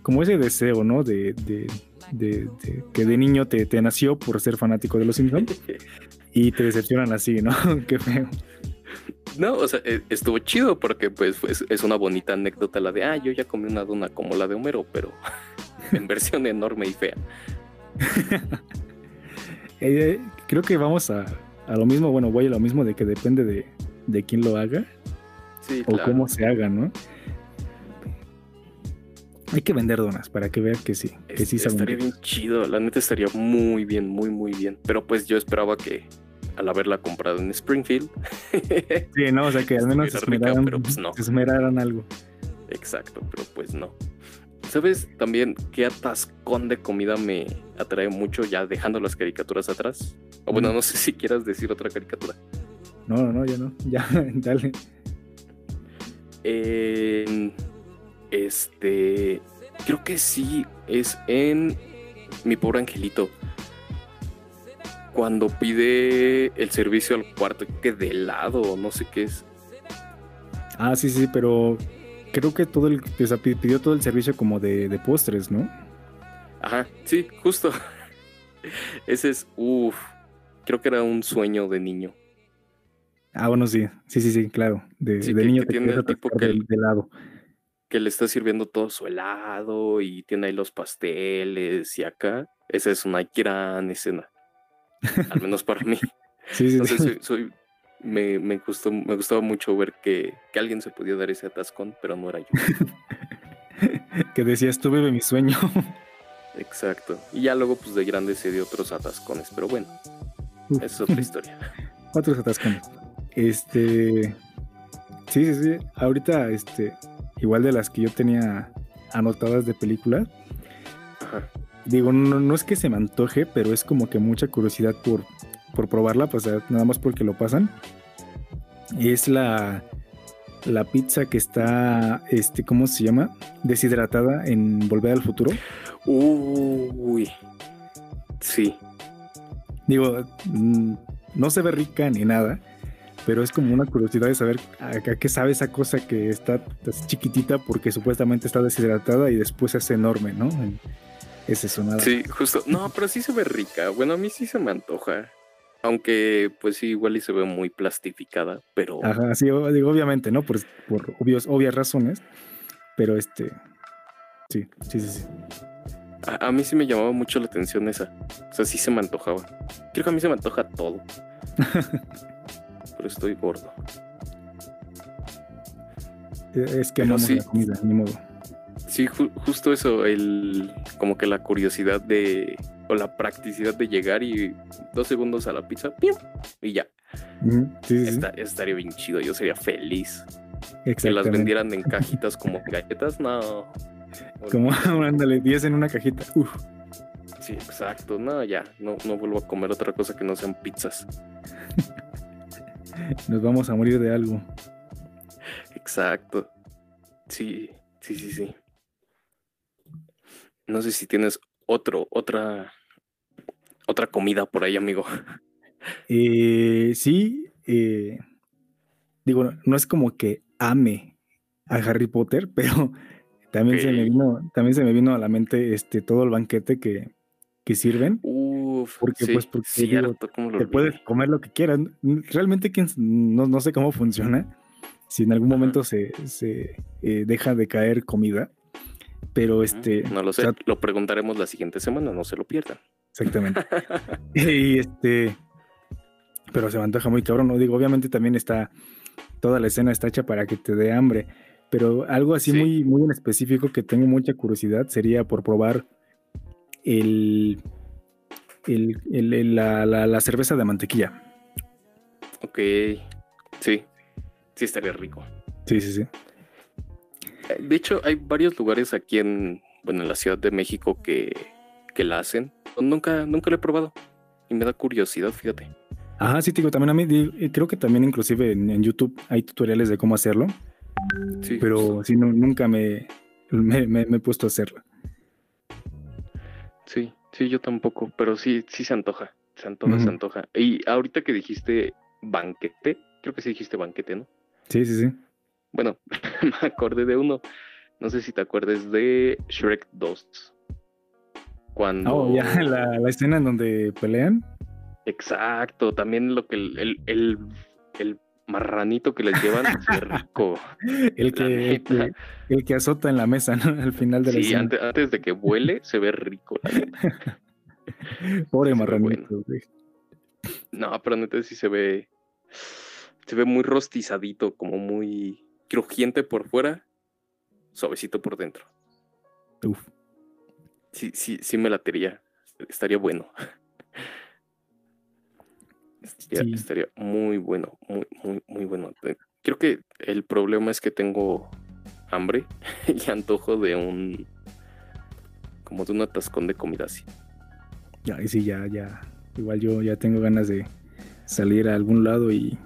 como ese deseo, ¿no? De, de, de, que de niño te, te, nació por ser fanático de los Simpsons y te decepcionan así, ¿no? Qué feo. No, o sea, e, estuvo chido porque pues, pues, es una bonita anécdota la de, ah, yo ya comí una dona como la de Homero, pero en versión enorme y fea. Eh, creo que vamos a, a, lo mismo, bueno, voy a lo mismo de que depende de, de quién lo haga o cómo se haga, ¿no? Hay que vender donas para que vean que sí, que sí Estaría bien chido, la neta estaría muy bien, muy, muy bien. Pero pues yo esperaba que al haberla comprado en Springfield. sí, no, o sea que al menos se esmeraran, pero pues no. esmeraran algo. Exacto, pero pues no. ¿Sabes también qué atascón de comida me atrae mucho ya dejando las caricaturas atrás? O bueno, no sé si quieras decir otra caricatura. No, no, no, ya no. Ya, dale. este. Creo que sí, es en Mi pobre angelito cuando pide el servicio al cuarto, que de helado, no sé qué es. Ah, sí, sí, pero creo que todo el, pidió todo el servicio como de, de postres, ¿no? Ajá, sí, justo. Ese es, uff, creo que era un sueño de niño. Ah, bueno, sí, sí, sí, sí, claro. De, niño que tiene el tipo que, de helado. que le está sirviendo todo su helado y tiene ahí los pasteles y acá. Esa es una gran escena al menos para mí. Sí, sí, Soy, me, me, gustó, me gustaba mucho ver que, que, alguien se podía dar ese atascón, pero no era yo. que decías, tú vive mi sueño. Exacto. Y ya luego, pues de grande se dio otros atascones, pero bueno, esa es otra historia. Otros atascones. Este. Sí, sí, sí. Ahorita, este. Igual de las que yo tenía anotadas de película. Ajá digo, no, es que se me antoje, pero es como que mucha curiosidad por, por probarla, pues nada más porque lo pasan. Es la, la pizza que está, este, ¿cómo se llama? Deshidratada en Volver al Futuro. Uy, sí. Digo, mm, no se ve rica ni nada, pero es como una curiosidad de saber a, qué sabe esa cosa que está chiquitita porque supuestamente está deshidratada y después se hace enorme, ¿no? Es eso, nada. Sí, justo. No, pero sí se ve rica. Bueno, a mí sí se me antoja. Aunque, pues sí, igual y se ve muy plastificada, pero. Ajá, sí, digo, obviamente, ¿no? Por, por obvios, obvias razones. Pero este. Sí, sí, sí, sí. A, mí sí me llamaba mucho la atención esa. O sea, sí se me antojaba. Creo que a mí se me antoja todo. pero estoy gordo. Es que no sí. la comida, ni modo. Sí, justo eso, el como que la curiosidad de o la practicidad de llegar y dos segundos a la pizza y ya. estaría bien chido, yo sería feliz. Que las vendieran en cajitas como galletas, no. Como ándale, 10 en una cajita. Uf. Sí, exacto. No, ya, no, no vuelvo a comer otra cosa que no sean pizzas. Nos vamos a morir de algo. Exacto. Sí, sí, sí, sí. No sé si tienes otro, otra, otra comida por ahí, amigo. Eh, sí, eh, digo, no es como que ame a Harry Potter, pero también se me vino, también se me vino a la mente este todo el banquete que, que sirven. Uf, porque pues porque te puedes comer lo que quieras. Realmente no, no sé cómo funciona. Si en algún momento se, se eh, deja de caer comida, pero este. No lo sé, lo preguntaremos la siguiente semana, no se lo pierdan. Exactamente. y este. Pero se me antoja muy cabrón, ¿no? Digo, obviamente también está. Toda la escena está hecha para que te dé hambre. Pero algo así muy, muy en específico que tengo mucha curiosidad sería por probar el. el, la, la cerveza de mantequilla. Ok. Sí. Sí, estaría rico. Sí, sí, sí. Eh, de hecho, hay varios lugares aquí en, bueno, en la Ciudad de México que, que la hacen. Nunca, nunca lo he probado. y me da curiosidad, fíjate. Ajá, sí, digo, también a mí, creo que también inclusive en, YouTube hay tutoriales de cómo hacerlo. Sí. Pero sí, nunca me, me, he puesto a hacerlo. Sí, sí, yo tampoco, pero sí, sí se antoja, se antoja, se antoja. Y ahorita que dijiste banquete, creo que sí dijiste banquete, ¿no? Sí, sí, sí. Bueno, me acordé de uno, no sé si te acuerdas de Shrek 2. Cuando... Oh, ya, la, la escena en donde pelean. Exacto, también lo que el, el, el, marranito que les llevan es rico. el, que, el, que, azota en la mesa, ¿no? Al final de la Sí, antes, antes, de que vuele, se ve rico. Pobre marranito, güey. No, pero neta sí se ve. Se ve muy rostizadito, como muy crujiente por fuera, suavecito por dentro. Uf. Sí, sí, sí me latería. Estaría bueno. Estaría, muy bueno, muy, muy, muy bueno. Eh, creo que el problema es que tengo hambre y antojo de un. como de un atascón de comida así. Ya, y sí, ya, ya. Igual yo ya tengo ganas de salir a algún lado y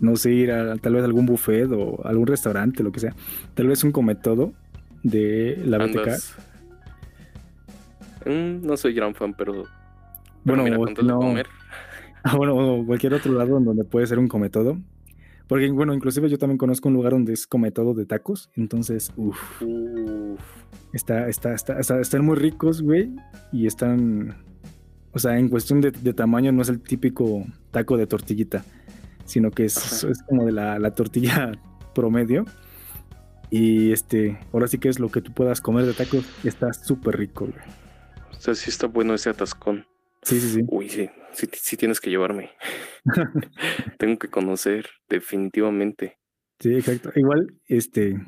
no sé, ir a tal vez algún buffet o algún restaurante, lo que sea. Tal vez un come todo de la BTK. Mm, no soy gran fan, pero. Bueno, mira, no, comer. Ah, bueno, o cualquier otro lado en donde puede ser un come todo. Porque, bueno, inclusive yo también conozco un lugar donde es come todo de tacos. Entonces, uff. Está, está, está, están muy ricos, güey. Y están. O sea, en cuestión de, tamaño, no es el típico taco de tortillita. Sino que es, es como de la, la, tortilla promedio. Y este, ahora sí que es lo que tú puedas comer de tacos. Está súper rico, güey. O sea, sí está bueno ese atascón. Sí, sí, sí. Uy, sí, sí, tienes que llevarme. Tengo que conocer, definitivamente. Sí, exacto. Igual, este,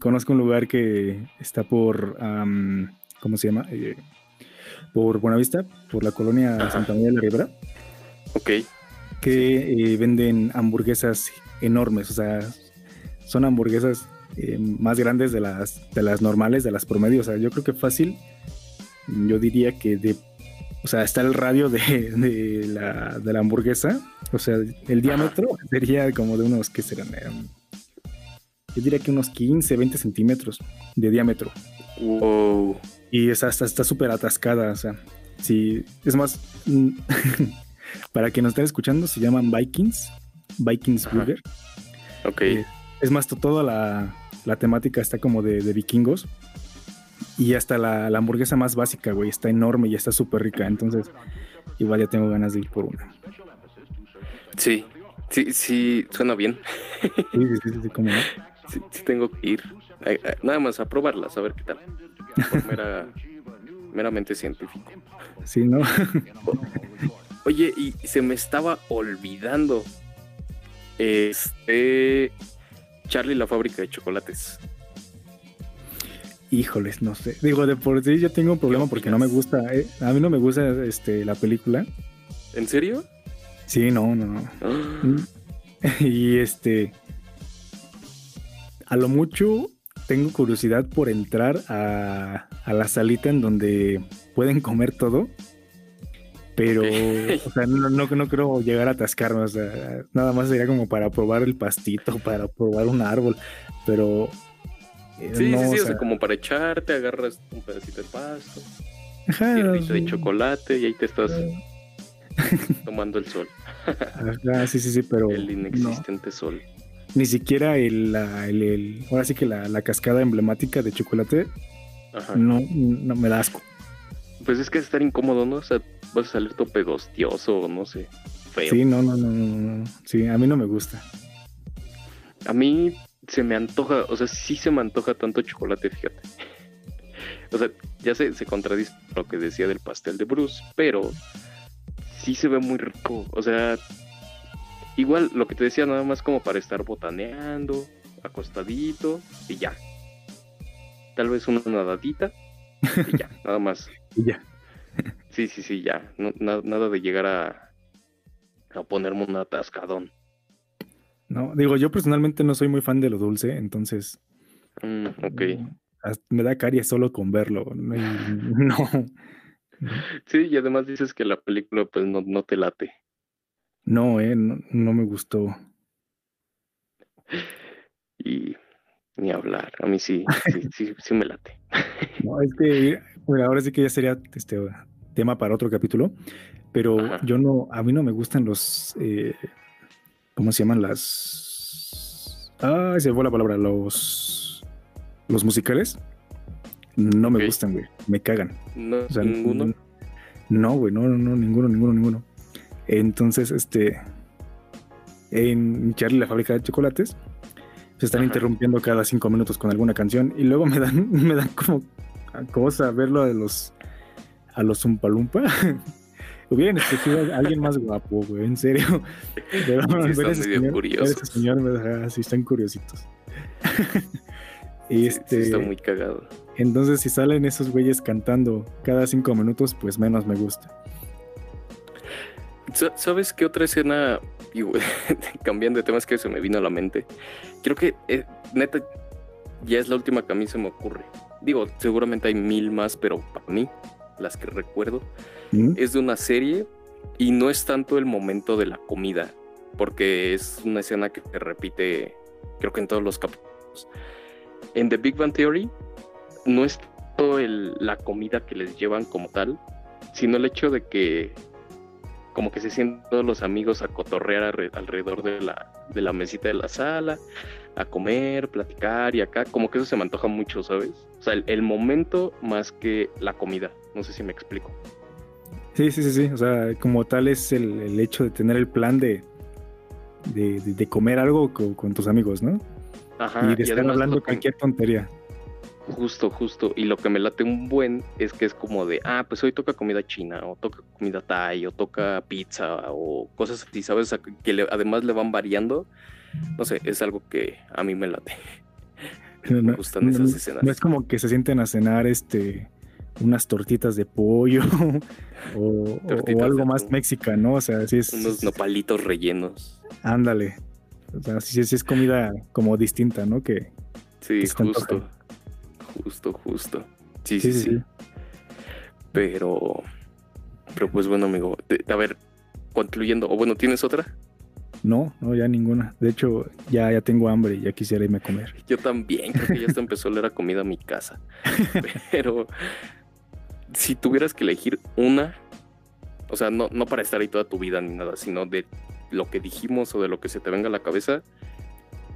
conozco un lugar que está por, ¿cómo se llama? Eh, por Buenavista, por la colonia Santa María de la Ribera. Ok. Que eh, venden hamburguesas enormes, o sea, son hamburguesas eh, más grandes de las, de las normales, de las promedios. O sea, yo creo que fácil, yo diría que de o sea, está el radio de, la, hamburguesa. O sea, el diámetro sería como de unos, ¿qué serán? Em, yo diría que unos 15, 20 centímetros de diámetro. Wow. Y está súper atascada. O sea, sí, es más, para que nos estén escuchando, se llaman Vikings. Vikings Burger. Ok. Eh, es más, toda la, la, temática está como de, de vikingos. Y hasta la, hamburguesa más básica, güey, está enorme y está súper rica. Entonces, igual ya tengo ganas de ir por una. Sí, sí, sí, suena bien. Sí, sí, sí, sí, cómo no. Sí, sí, tengo que ir. Nada más a probarlas, a ver qué tal. meramente científico. Sí, ¿no? Oye, y se me estaba olvidando. Este. Charlie la fábrica de chocolates. Híjoles, no sé. Digo, de por sí yo tengo un problema porque no me gusta. Eh, a mí no me gusta este, la película. ¿En serio? Sí, no, no, no. Ah. y este. A lo mucho tengo curiosidad por entrar a, a la salita en donde pueden comer todo. Pero, o sea, no, no, no, creo llegar a atascarme. O sea, nada más sería como para probar el pastito, para probar un árbol. Pero Sí, sí, sí, o sea, como para echarte, agarras un pedacito de pasto, Ajá, un de chocolate y ahí te estás tomando el sol. Ajá, sí, sí, sí, pero. El inexistente sol. Ni siquiera el, el, ahora sí que la, cascada emblemática de chocolate No, no me da asco. Pues es que es estar incómodo, ¿no? O sea, vas a salir todo pegostioso, no sé, feo. Sí, no, no, no, no, sí, a mí no me gusta. A mí se me antoja, o sea, sí se me antoja tanto chocolate, fíjate. o sea, ya se, se contradice lo que decía del pastel de Bruce, pero sí se ve muy rico. O sea, igual lo que te decía, nada más como para estar botaneando, acostadito y ya. Tal vez una nadadita y ya, nada más. Y ya. Sí, sí, sí, ya. nada de llegar a, a ponerme un atascadón. No, digo, yo personalmente no soy muy fan de lo dulce, entonces. Mm, ok. Me da caries solo con verlo. No, Sí, y además dices que la película pues no, no te late. No, eh, no, me gustó. Y ni hablar, a mí sí, sí, sí, me late. No, es que bueno, ahora sí que ya sería este tema para otro capítulo, pero yo no, a mí no me gustan los, eh, ¿cómo se llaman las? Ah, se fue la palabra, los, los musicales. No me gustan, güey, me cagan. No, ninguno. No, güey, no, no, no, ninguno, ninguno, ninguno. Entonces, este, en Charlie la fábrica de chocolates, se están interrumpiendo cada cinco minutos con alguna canción y luego me dan, me dan como cosa verlo de los, a los Zumpalumpa. Hubieran escogido a alguien más guapo, güey, en serio. Pero sí, ver ese señor, ese señor me deja así, están curiositos. y este, está muy cagado. Entonces, si salen esos güeyes cantando cada cinco minutos, pues menos me gusta. ¿Sabes qué otra escena? cambiando de temas que se me vino a la mente. Creo que, eh, neta, ya es la última que a mí se me ocurre. Digo, seguramente hay mil más, pero para mí, las que recuerdo, ¿Mm? es de una serie y no es tanto el momento de la comida, porque es una escena que se repite, creo que en todos los capítulos. En The Big Bang Theory, no es todo la comida que les llevan como tal, sino el hecho de que como que se sienten todos los amigos a cotorrear alrededor de la, de la mesita de la sala, a comer, platicar y acá, como que eso se me antoja mucho, ¿sabes? O sea, el, momento más que la comida, no sé si me explico. Sí, sí, sí, sí, o sea, como tal es el, hecho de tener el plan de, de, comer algo con, tus amigos, ¿no? Ajá. Y de estar hablando cualquier tontería. Justo, justo. Y lo que me late un buen es que es como de, ah, pues hoy toca comida china, o toca comida thai, o toca pizza, o cosas así, ¿sabes? Que además le van variando. No sé, es algo que a mí me late. me gustan esas escenas. No es como que se sienten a cenar este unas tortitas de pollo o, algo más mexicano, o sea, sí es... Unos nopalitos rellenos. Ándale. O sea, sí, sí es comida como distinta, ¿no? Que, sí, justo. Justo, justo. Sí, sí, sí. Pero, pero pues bueno, amigo. A ver, concluyendo, o bueno, ¿tienes otra? No, no, ya ninguna. De hecho, ya, ya tengo hambre y ya quisiera irme a comer. Yo también, creo que ya hasta empezó a oler a comida a mi casa. Pero si tuvieras que elegir una, o sea, no, no para estar ahí toda tu vida ni nada, sino de lo que dijimos o de lo que se te venga a la cabeza,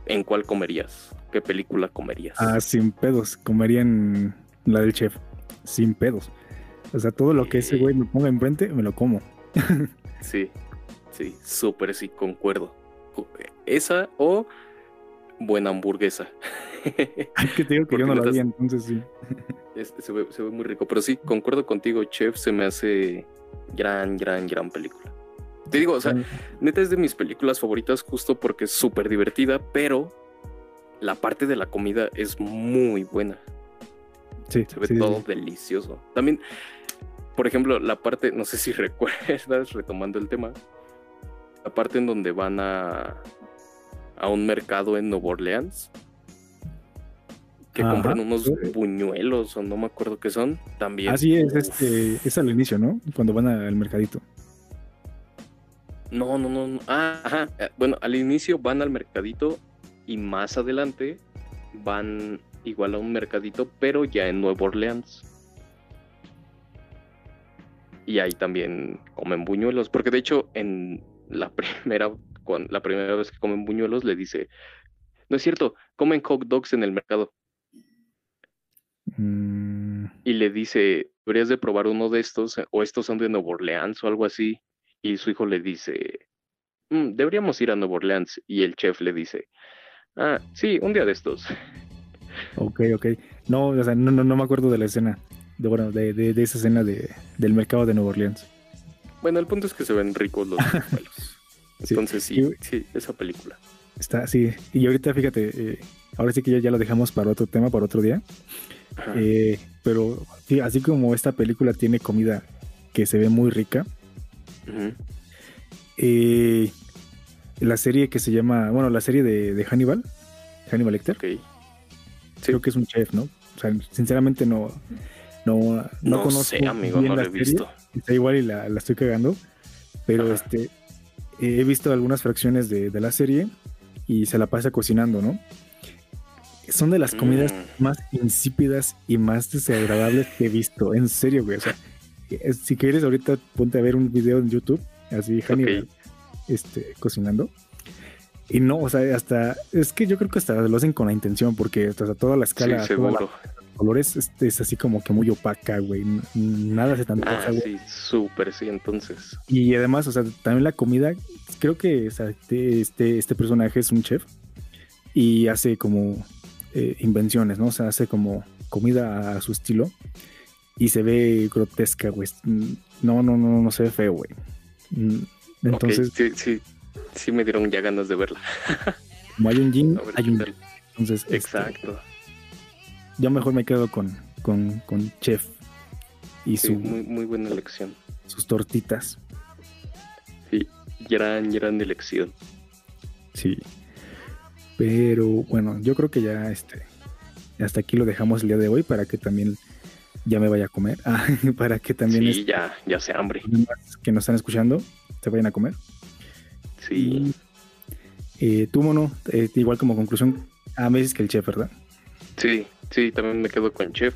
¿en cuál comerías? ¿Qué película comerías? Ah, sin pedos. Comería en la del chef. Sin pedos. O sea, todo lo que ese güey me ponga enfrente, me lo como. sí, sí, súper sí, concuerdo. Esa o buena hamburguesa. Que te digo que yo no la vi, entonces sí. se, ve, se ve muy rico, pero sí, concuerdo contigo, Chef se me hace gran, gran, gran película. Te digo, o sea, neta es de mis películas favoritas justo porque es súper divertida, pero la parte de la comida es muy buena. Sí, se ve todo delicioso. También, por ejemplo, la parte, no sé si recuerdas, retomando el tema, la parte en donde van a, a un mercado en Nueva Orleans, que compran unos buñuelos o no me acuerdo qué son, también. Así es, este, es al inicio, ¿no? Cuando van al mercadito. No, no, no, no. Ah, ajá. Eh, bueno, al inicio van al mercadito y más adelante van igual a un mercadito, pero ya en Nueva Orleans. Y ahí también comen buñuelos, porque de hecho en la primera, la primera vez que comen buñuelos le dice, no es cierto, comen hot dogs en el mercado. Mm. Y le dice, deberías de probar uno de estos, o estos son de Nueva Orleans o algo así. Y su hijo le dice, mm, deberíamos ir a Nueva Orleans. Y el chef le dice, ah, sí, un día de estos. Ok, ok. No, o sea, no, no, no me acuerdo de la escena, de, bueno, de, de, esa escena de, del mercado de Nueva Orleans. Bueno, el punto es que se ven ricos los pelos. Entonces sí, sí, esa película. Está, sí. Y ahorita fíjate, eh, ahora sí que ya, ya, lo dejamos para otro tema, para otro día. Eh, pero sí, así como esta película tiene comida que se ve muy rica, eh, la serie que se llama, bueno, la serie de, Hannibal, Hannibal Lecter. Creo que es un chef, ¿no? O sea, sinceramente no, No, no, conozco sé, amigo, no lo he visto. Está igual y la, la estoy cagando. Pero este he visto algunas fracciones de, de, la serie y se la pasa cocinando, ¿no? Son de las comidas mm. más insípidas y más desagradables que he visto. En serio, güey. O sea, si quieres ahorita ponte a ver un video en YouTube, así Hannibal, este, cocinando. Y no, o sea, hasta, es que yo creo que hasta lo hacen con la intención, porque hasta toda la escala, colores este, es así como que muy opaca, güey. Nada se tan ah, sí, súper, sí, entonces. Y además, o sea, también la comida, creo que este, este, este personaje es un chef y hace como eh, invenciones, ¿no? O sea, hace como comida a su estilo y se ve grotesca, güey. No, no, no, no se ve feo, güey. Entonces. sí, sí, sí me dieron ya ganas de verla. como hay un yin, hay un Entonces, este, exacto. Yo mejor me quedo con, con, con Chef y su. Muy, muy buena elección. Sus tortitas. Sí, gran, gran elección. Sí. Pero bueno, yo creo que ya este. Hasta aquí lo dejamos el día de hoy para que también ya me vaya a comer. Ah, para que también. Sí, ya, ya se hambre. Que nos están escuchando, se vayan a comer. Sí. Eh, tú, mono, eh, igual como conclusión, ah, me dices que el chef, ¿verdad? Sí, sí, también me quedo con chef.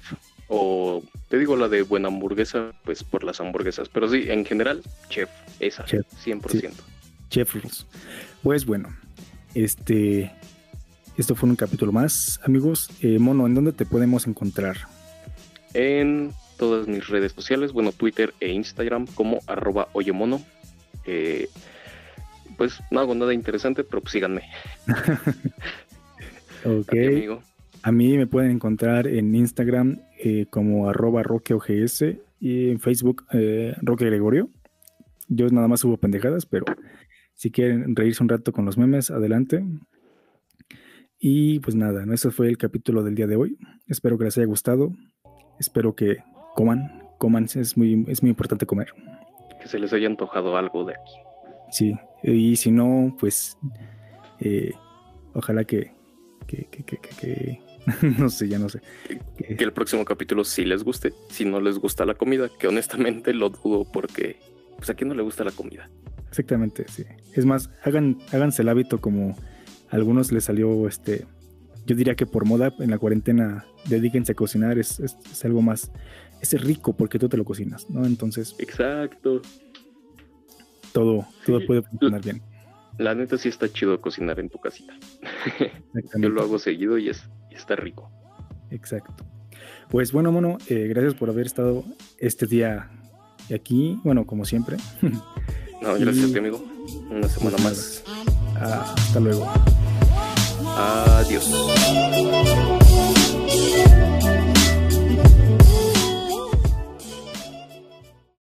O te digo la de buena hamburguesa, pues por las hamburguesas. Pero sí, en general, chef, esa, chef, 100%. Chef Pues bueno, este. Esto fue un capítulo más. Amigos, eh, Mono, ¿en dónde te podemos encontrar? En todas mis redes sociales, bueno, Twitter e Instagram como arroba oyemono. Eh, pues no hago nada interesante, pero pues síganme. ok. amigo. A mí me pueden encontrar en Instagram eh, como arroba roqueogs y en Facebook eh, Roque Gregorio. Yo nada más subo pendejadas, pero si quieren reírse un rato con los memes, adelante. Y pues nada, ¿no? ese fue el capítulo del día de hoy. Espero que les haya gustado. Espero que coman, coman, es muy, es muy importante comer. Que se les haya antojado algo de aquí. Sí, y si no, pues eh, ojalá que, que, que, que, no sé, ya no sé. Que, el próximo capítulo sí les guste, si no les gusta la comida, que honestamente lo dudo porque pues a quién no le gusta la comida. Exactamente, sí. Es más, hagan, háganse el hábito como a algunos les salió este, yo diría que por moda en la cuarentena dedíquense a cocinar, es, es, es algo más, es rico porque tú te lo cocinas, ¿no? Entonces. Exacto todo, todo puede funcionar bien. La neta sí está chido cocinar en tu casita. Yo lo hago seguido y, es, está rico. Exacto. Pues bueno, mono, eh, gracias por haber estado este día aquí, bueno, como siempre. no, gracias, amigo. Una semana más. Ah, hasta luego. Adiós.